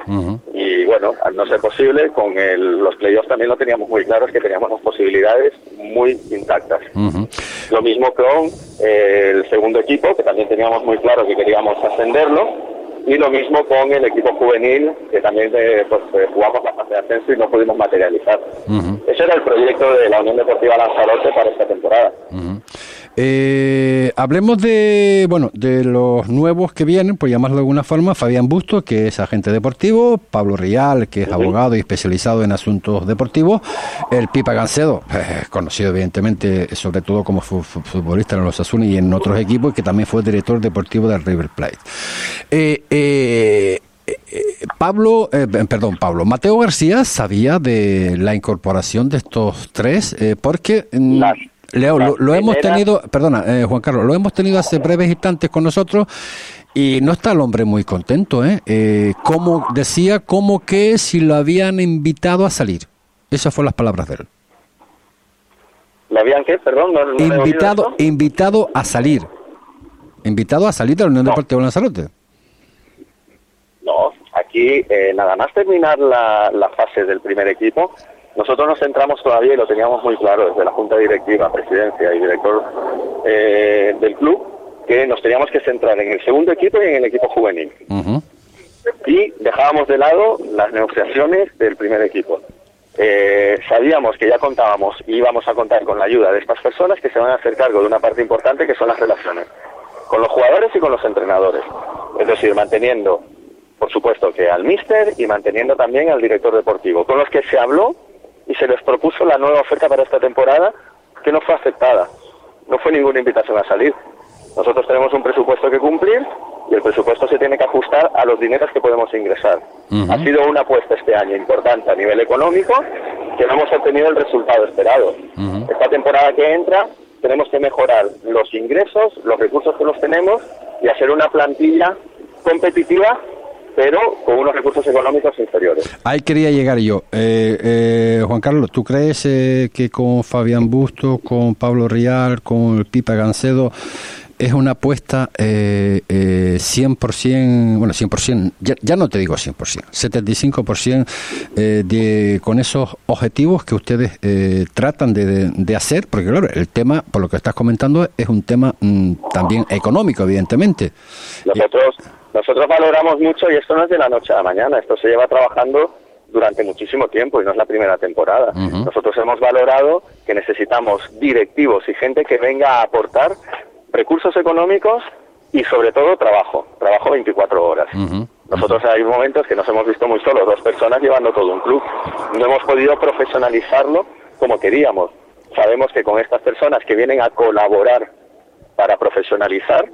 Y bueno, al no ser posible, con el- los playoffs también lo teníamos muy claro, es que teníamos las posibilidades muy intactas. Lo mismo con eh, el segundo equipo, que también teníamos muy claro que queríamos ascenderlo. Y lo mismo con el equipo juvenil, que también eh, pues, eh, jugamos la fase de ascenso y no pudimos materializar. Ese era el proyecto de la Unión Deportiva Lanzarote para esta temporada. Eh, hablemos de bueno de los nuevos que vienen, por llamarlo de alguna forma, Fabián Busto, que es agente deportivo, Pablo Rial, que es abogado y especializado en asuntos deportivos, el Pipa Gancedo, eh, conocido evidentemente sobre todo como fu- fu- futbolista en los Asuna y en otros equipos, y que también fue director deportivo del River Plate. Eh, eh, Pablo, eh, perdón, Pablo, Mateo García sabía de la incorporación de estos tres, eh, porque mm, Leo, lo, lo hemos tenido, perdona, eh, Juan Carlos, lo hemos tenido hace breves instantes con nosotros y no está el hombre muy contento, ¿eh? eh como decía, como que si lo habían invitado a salir. Esas fueron las palabras de él. ¿Le habían qué? Perdón, no, no Invitado, invitado a salir. Invitado a salir de la Unión Deportiva Lanzarote. No, aquí eh, nada más terminar la, la fase del primer equipo, nosotros nos centramos todavía y lo teníamos muy claro desde la Junta Directiva, Presidencia y Director eh, del club, que nos teníamos que centrar en el segundo equipo y en el equipo juvenil. Y dejábamos de lado las negociaciones del primer equipo. Eh, sabíamos que ya contábamos y íbamos a contar con la ayuda de estas personas que se van a hacer cargo de una parte importante que son las relaciones con los jugadores y con los entrenadores. Es decir, manteniendo, por supuesto, que al míster y manteniendo también al director deportivo, con los que se habló y se les propuso la nueva oferta para esta temporada que no fue aceptada. No fue ninguna invitación a salir. Nosotros tenemos un presupuesto que cumplir y el presupuesto se tiene que ajustar a los dineros que podemos ingresar. Ha sido una apuesta este año importante a nivel económico que no hemos obtenido el resultado esperado. Esta temporada que entra tenemos que mejorar los ingresos, los recursos que los tenemos y hacer una plantilla competitiva pero con unos recursos económicos inferiores. Ahí quería llegar yo. Eh, eh, Juan Carlos, ¿tú crees eh, que con Fabián Busto, con Pablo Rial, con el Pipa Gancedo, es una apuesta eh, eh, 100%, bueno, 100%, ya, ya no te digo 100%, 75% eh, de, con esos objetivos que ustedes eh, tratan de, de- de hacer, porque claro, el tema, por lo que estás comentando, es un tema mm, también económico, evidentemente. Nosotros, nosotros valoramos mucho y esto no es de la noche a la mañana, esto se lleva trabajando durante muchísimo tiempo y no es la primera temporada. Nosotros hemos valorado que necesitamos directivos y gente que venga a aportar recursos económicos y sobre todo trabajo, trabajo 24 horas. Nosotros hay momentos que nos hemos visto muy solos, dos personas llevando todo un club. No hemos podido profesionalizarlo como queríamos. Sabemos que con estas personas que vienen a colaborar para profesionalizar,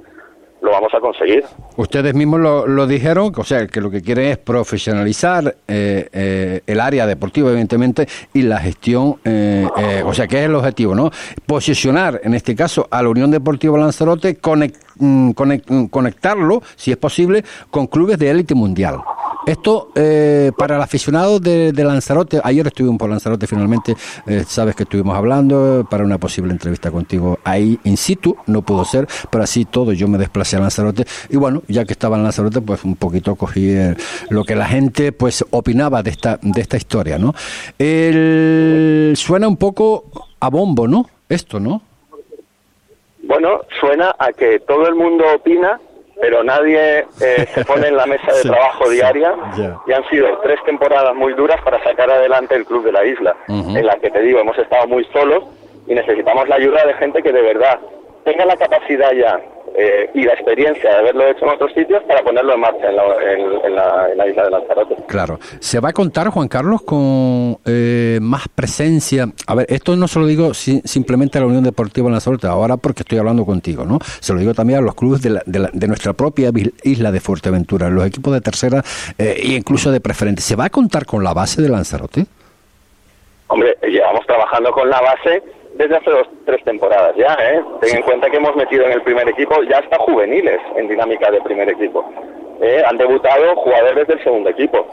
lo vamos a conseguir. Ustedes mismos lo, lo dijeron, o sea, que lo que quieren es profesionalizar eh, eh, el área deportiva, evidentemente, y la gestión, eh, eh, o sea, que es el objetivo, ¿no? Posicionar, en este caso, a la Unión Deportiva Lanzarote, conec- mm, conec- mm, conectarlo, si es posible, con clubes de élite mundial. Esto, eh, para el aficionado de, Lanzarote, ayer estuvimos por Lanzarote finalmente, eh, sabes que estuvimos hablando para una posible entrevista contigo ahí in situ, no pudo ser, pero así todo yo me desplacé a Lanzarote y bueno, ya que estaba en Lanzarote, pues un poquito cogí eh, lo que la gente pues opinaba de esta, de esta historia, ¿no? Suena un poco a bombo, ¿no? Esto, ¿no? Bueno, suena a que todo el mundo opina, pero nadie eh, se pone en la mesa de Sí, trabajo sí, diaria. Y han sido tres temporadas muy duras para sacar adelante el club de la isla, en la que te digo, hemos estado muy solos y necesitamos la ayuda de gente que de verdad tenga la capacidad ya eh, y la experiencia de haberlo hecho en otros sitios para ponerlo en marcha en la, en- en la- en la isla de Lanzarote. Claro. ¿Se va a contar, Juan Carlos, con eh, más presencia? A ver, esto no se lo digo si- simplemente a la Unión Deportiva Lanzarote, ahora porque estoy hablando contigo, ¿no? Se lo digo también a los clubes de, la- de la- de nuestra propia isla de Fuerteventura, los equipos de tercera eh, e incluso de preferente. ¿Se va a contar con la base de Lanzarote? Hombre, llevamos trabajando con la base desde hace dos, tres temporadas ya, ¿eh? Ten en cuenta que hemos metido en el primer equipo ya hasta juveniles en dinámica de primer equipo. ¿eh? Han debutado jugadores del segundo equipo.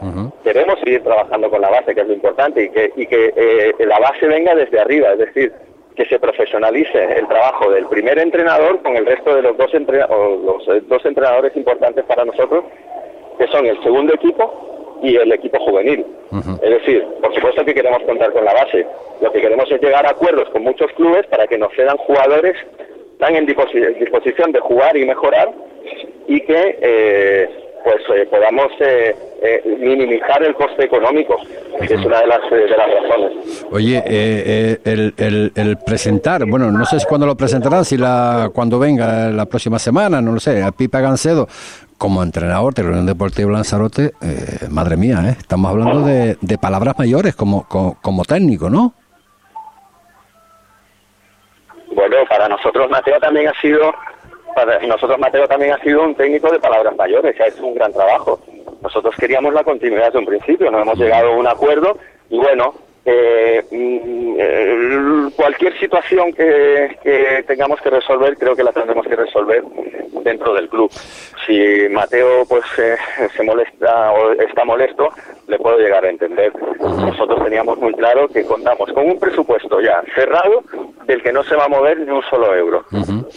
Queremos seguir trabajando con la base, que es lo importante, y que, y que eh, la base venga desde arriba, es decir, que se profesionalice el trabajo del primer entrenador con el resto de los dos, entre- o los eh, dos entrenadores importantes para nosotros, que son el segundo equipo y el equipo juvenil. Es decir, por supuesto que queremos contar con la base. Lo que queremos es llegar a acuerdos con muchos clubes para que nos cedan jugadores tan en disposi- disposición de jugar y mejorar y que eh, pues eh, podamos eh, eh, minimizar el coste económico, que es una de las, de las razones. Oye, el, el- el presentar, bueno, no sé si cuándo lo presentarán, si la cuando venga la próxima semana, no lo sé, a Pipa Gancedo como entrenador de la Unión Deportiva Lanzarote, eh, madre mía, ¿eh? estamos hablando de, de palabras mayores como, como, como técnico, ¿no? Bueno, para nosotros Mateo también ha sido, para nosotros Mateo también ha sido un técnico de palabras mayores, ha hecho un gran trabajo. Nosotros queríamos la continuidad desde un principio, no hemos llegado a un acuerdo y bueno, eh, mm, eh, cualquier situación que, que tengamos que resolver, creo que la tendremos que resolver dentro del club. Si Mateo pues eh, se molesta o está molesto, le puedo llegar a entender. Nosotros teníamos muy claro que contamos con un presupuesto ya cerrado del que no se va a mover ni un solo euro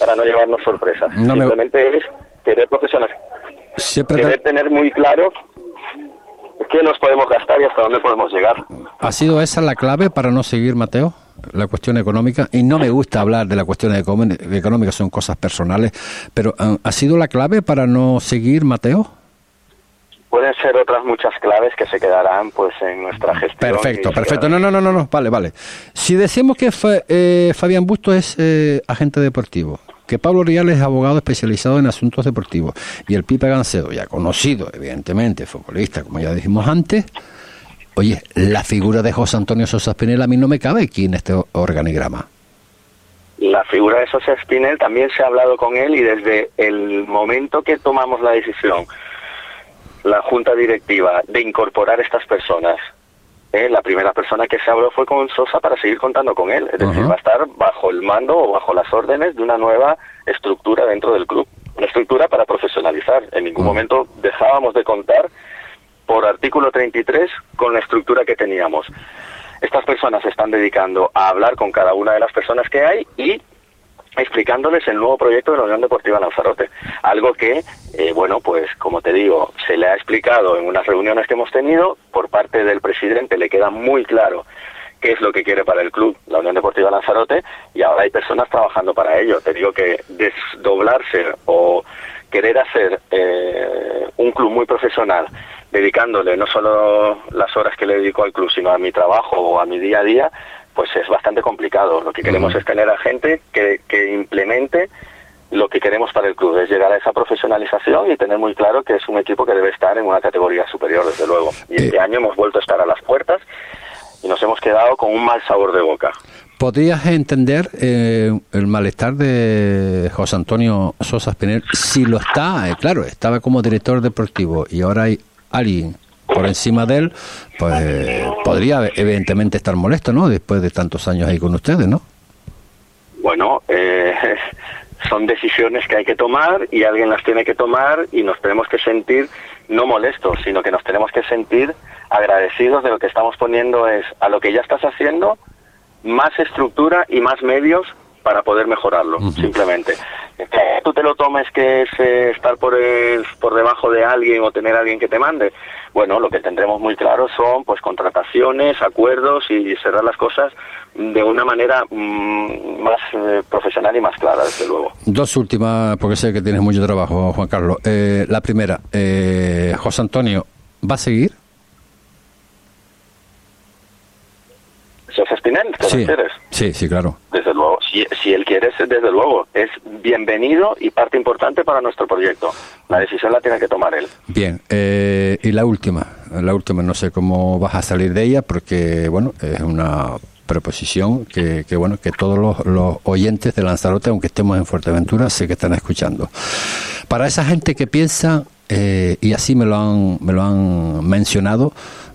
para no llevarnos sorpresas. No me- Simplemente es querer profesional, Siempre querer tener muy claro qué nos podemos gastar y hasta dónde podemos llegar. ¿Ha sido esa la clave para no seguir, Mateo? La cuestión económica. Y no me gusta hablar de la cuestión económica, son cosas personales, pero ah, ¿ha sido la clave para no seguir, Mateo? Pueden ser otras muchas claves que se quedarán pues en nuestra gestión. Perfecto, perfecto. No, no, no, no, no. Vale, vale. Si decimos que eh, Fabián Busto es eh, agente deportio, que Pablo Rial es abogado especializado en asuntos deportivos y el Pipe Gancedo, ya conocido, evidentemente, futbolista, como ya dijimos antes, oye, la figura de José Antonio Sosa Spinel a mí no me cabe aquí en este organigrama. La figura de Sosa Spinel también se ha hablado con él y desde el momento que tomamos la decisión, la junta directiva, de incorporar estas personas, eh, la primera persona que se habló fue con Sosa para seguir contando con él. Es decir, va a estar bajo el mando o bajo las órdenes de una nueva estructura dentro del club. Una estructura para profesionalizar. En ningún momento dejábamos de contar por artículo 33 con la estructura que teníamos. Estas personas se están dedicando a hablar con cada una de las personas que hay y explicándoles el nuevo proyecto de la Unión Deportiva Lanzarote. Algo que, eh, bueno, pues como te digo, se le ha explicado en unas reuniones que hemos tenido, por parte del presidente le queda muy claro qué es lo que quiere para el club, la Unión Deportiva Lanzarote, y ahora hay personas trabajando para ello. Te digo que desdoblarse o querer hacer eh, un club muy profesional, dedicándole no solo las horas que le dedico al club, sino a mi trabajo o a mi día a día, pues es bastante complicado. Lo que queremos es tener a gente que, que implemente lo que queremos para el club, es llegar a esa profesionalización y tener muy claro que es un equipo que debe estar en una categoría superior, desde luego. Y este año hemos vuelto a estar a las puertas y nos hemos quedado con un mal sabor de boca. ¿Podrías entender eh, el malestar de José Antonio Sosa Espinel si lo está? eh, claro, estaba como director deportivo y ahora hay alguien por encima de él, pues podría evidentemente estar molesto, ¿no? Después de tantos años ahí con ustedes, ¿no? Bueno, eh, son decisiones que hay que tomar y alguien las tiene que tomar y nos tenemos que sentir no molestos, sino que nos tenemos que sentir agradecidos de lo que estamos poniendo es a lo que ya estás haciendo más estructura y más medios para poder mejorarlo, simplemente. Que tú te lo tomes que es eh, estar por, el- por debajo de alguien o tener a alguien que te mande. Bueno, lo que tendremos muy claro son pues contrataciones, acuerdos y cerrar las cosas de una manera mm, más eh, profesional y más clara, desde luego. Dos últimas, porque sé que tienes mucho trabajo, Juan Carlos. Eh, la primera, eh, José Antonio, ¿va a seguir? José Espinel, ¿te Sí, sí, sí, claro. Desde luego, si, si él quiere, es- desde luego, es bienvenido y parte importante para nuestro proyecto. La decisión la tiene que tomar él. Bien, eh, y la última, la última, no sé cómo vas a salir de ella, porque, bueno, es una preposición que, que bueno, que todos los, los oyentes de Lanzarote, aunque estemos en Fuerteventura, sé que están escuchando. Para esa gente que piensa, eh, y así me lo han, me lo han mencionado,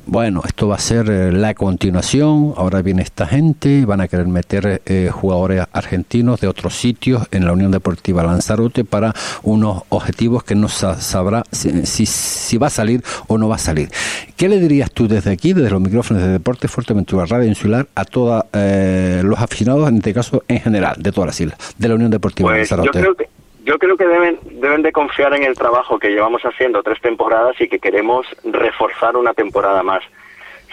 bueno, esto va a ser eh, la continuación, ahora viene esta gente, van a querer meter eh, jugadores argentinos de otros sitios en la Unión Deportiva Lanzarote para unos objetivos que no sa- sabrá si, si, si va a salir o no va a salir. ¿Qué le dirías tú desde aquí, desde los micrófonos de Deportes Fuerteventura Radio Insular, a todos los aficionados, en este caso en general, de todas las islas, de la Unión Deportiva Pues yo Lanzarote? creo que yo creo que deben deben de confiar en el trabajo que llevamos haciendo tres temporadas y que queremos reforzar una temporada más.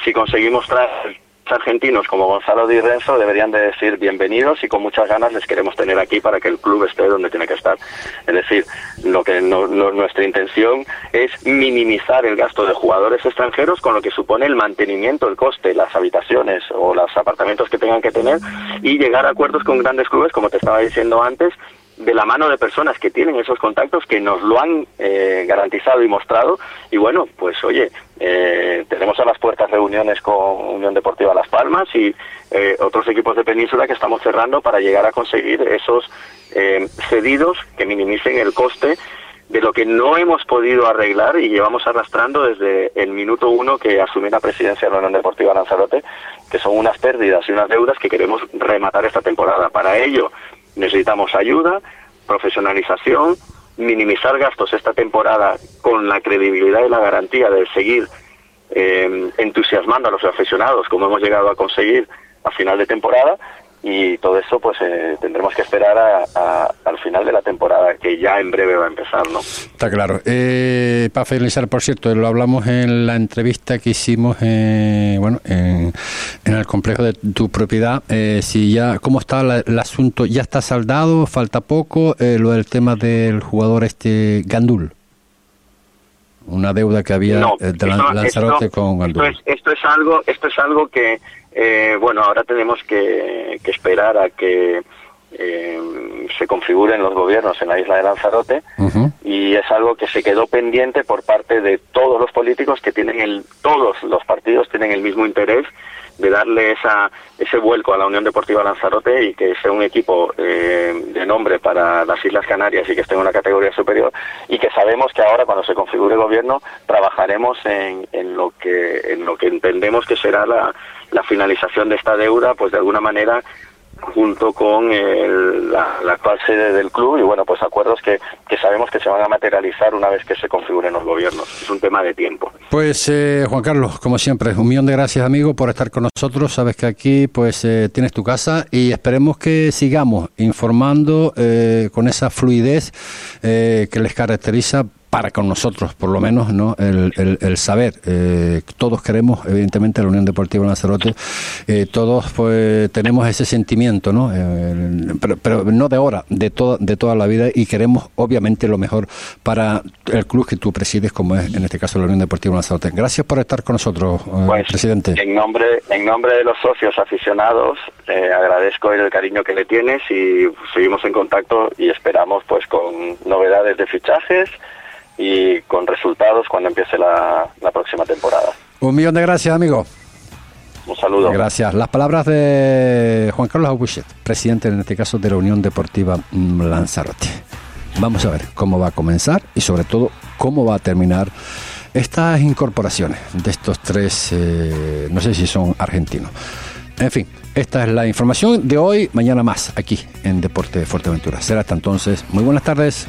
Si conseguimos traer argentinos como Gonzalo Di Renzo deberían de decir bienvenidos y con muchas ganas les queremos tener aquí para que el club esté donde tiene que estar. Es decir, lo que no- lo- nuestra intención es minimizar el gasto de jugadores extranjeros con lo que supone el mantenimiento, el coste, las habitaciones o los apartamentos que tengan que tener y llegar a acuerdos con grandes clubes, como te estaba diciendo antes, de la mano de personas que tienen esos contactos, que nos lo han eh, garantizado y mostrado. Y bueno, pues oye, eh, tenemos a las puertas reuniones con Unión Deportiva Las Palmas y eh, otros equipos de Península que estamos cerrando para llegar a conseguir esos eh, cedidos que minimicen el coste de lo que no hemos podido arreglar y llevamos arrastrando desde el minuto uno que asumí la presidencia de la Unión Deportiva Lanzarote, que son unas pérdidas y unas deudas que queremos rematar esta temporada. Para ello necesitamos ayuda, profesionalización, minimizar gastos esta temporada con la credibilidad y la garantía de seguir eh, entusiasmando a los aficionados como hemos llegado a conseguir a final de temporada y todo eso pues eh, tendremos que esperar a- a- al final de la temporada que ya en breve va a empezar, ¿no? Está claro. Eh, para finalizar, por cierto, lo hablamos en la entrevista que hicimos eh, bueno, en, en el complejo de tu propiedad. Eh, si ya, ¿Cómo está la- el asunto? ¿Ya está saldado? ¿Falta poco? Eh, lo del tema del jugador este Gandul. Una deuda que había No, eh, de esto- Lanzarote esto- con esto Gandul. es, esto es algo esto es algo que eh, bueno ahora tenemos que, que esperar a que eh, se configuren los gobiernos en la isla de Lanzarote y es algo que se quedó pendiente por parte de todos los políticos que tienen el todos los partidos tienen el mismo interés de darle esa ese vuelco a la Unión Deportiva Lanzarote y que sea un equipo eh, de nombre para las Islas Canarias y que esté en una categoría superior y que sabemos que ahora cuando se configure el gobierno trabajaremos en, en lo que en lo que entendemos que será la, la finalización de esta deuda pues de alguna manera junto con el- la, la actual sede del club y bueno, pues acuerdos que, que sabemos que se van a materializar una vez que se configuren los gobiernos. Es un tema de tiempo. Pues eh, Juan Carlos, como siempre, un millón de gracias amigo por estar con nosotros. Sabes que aquí pues eh, tienes tu casa y esperemos que sigamos informando eh, con esa fluidez eh, que les caracteriza para con nosotros, por lo menos, no el, el- el saber. Eh, todos queremos, evidentemente, la Unión Deportiva Lanzarote, eh, todos pues tenemos ese sentimiento, ¿no? Eh, pero, pero no de ahora, de toda, de toda la vida y queremos, obviamente, lo mejor para el club que tú presides, como es en este caso la Unión Deportiva Lanzarote. Gracias por estar con nosotros, eh, presidente. En nombre, en nombre de los socios aficionados, eh, agradezco el cariño que le tienes y seguimos en contacto y esperamos pues con novedades de fichajes y con resultados cuando empiece la, la próxima temporada. Un millón de gracias, amigo. Un saludo. Gracias. Las palabras de Juan Carlos Abuchet, presidente en este caso de la Unión Deportiva Lanzarote. Vamos a ver cómo va a comenzar y sobre todo cómo va a terminar estas incorporaciones de estos tres, eh, no sé si son argentinos. En fin, esta es la información de hoy, mañana más, aquí en Deporte de Fuerteventura. Será hasta entonces. Muy buenas tardes.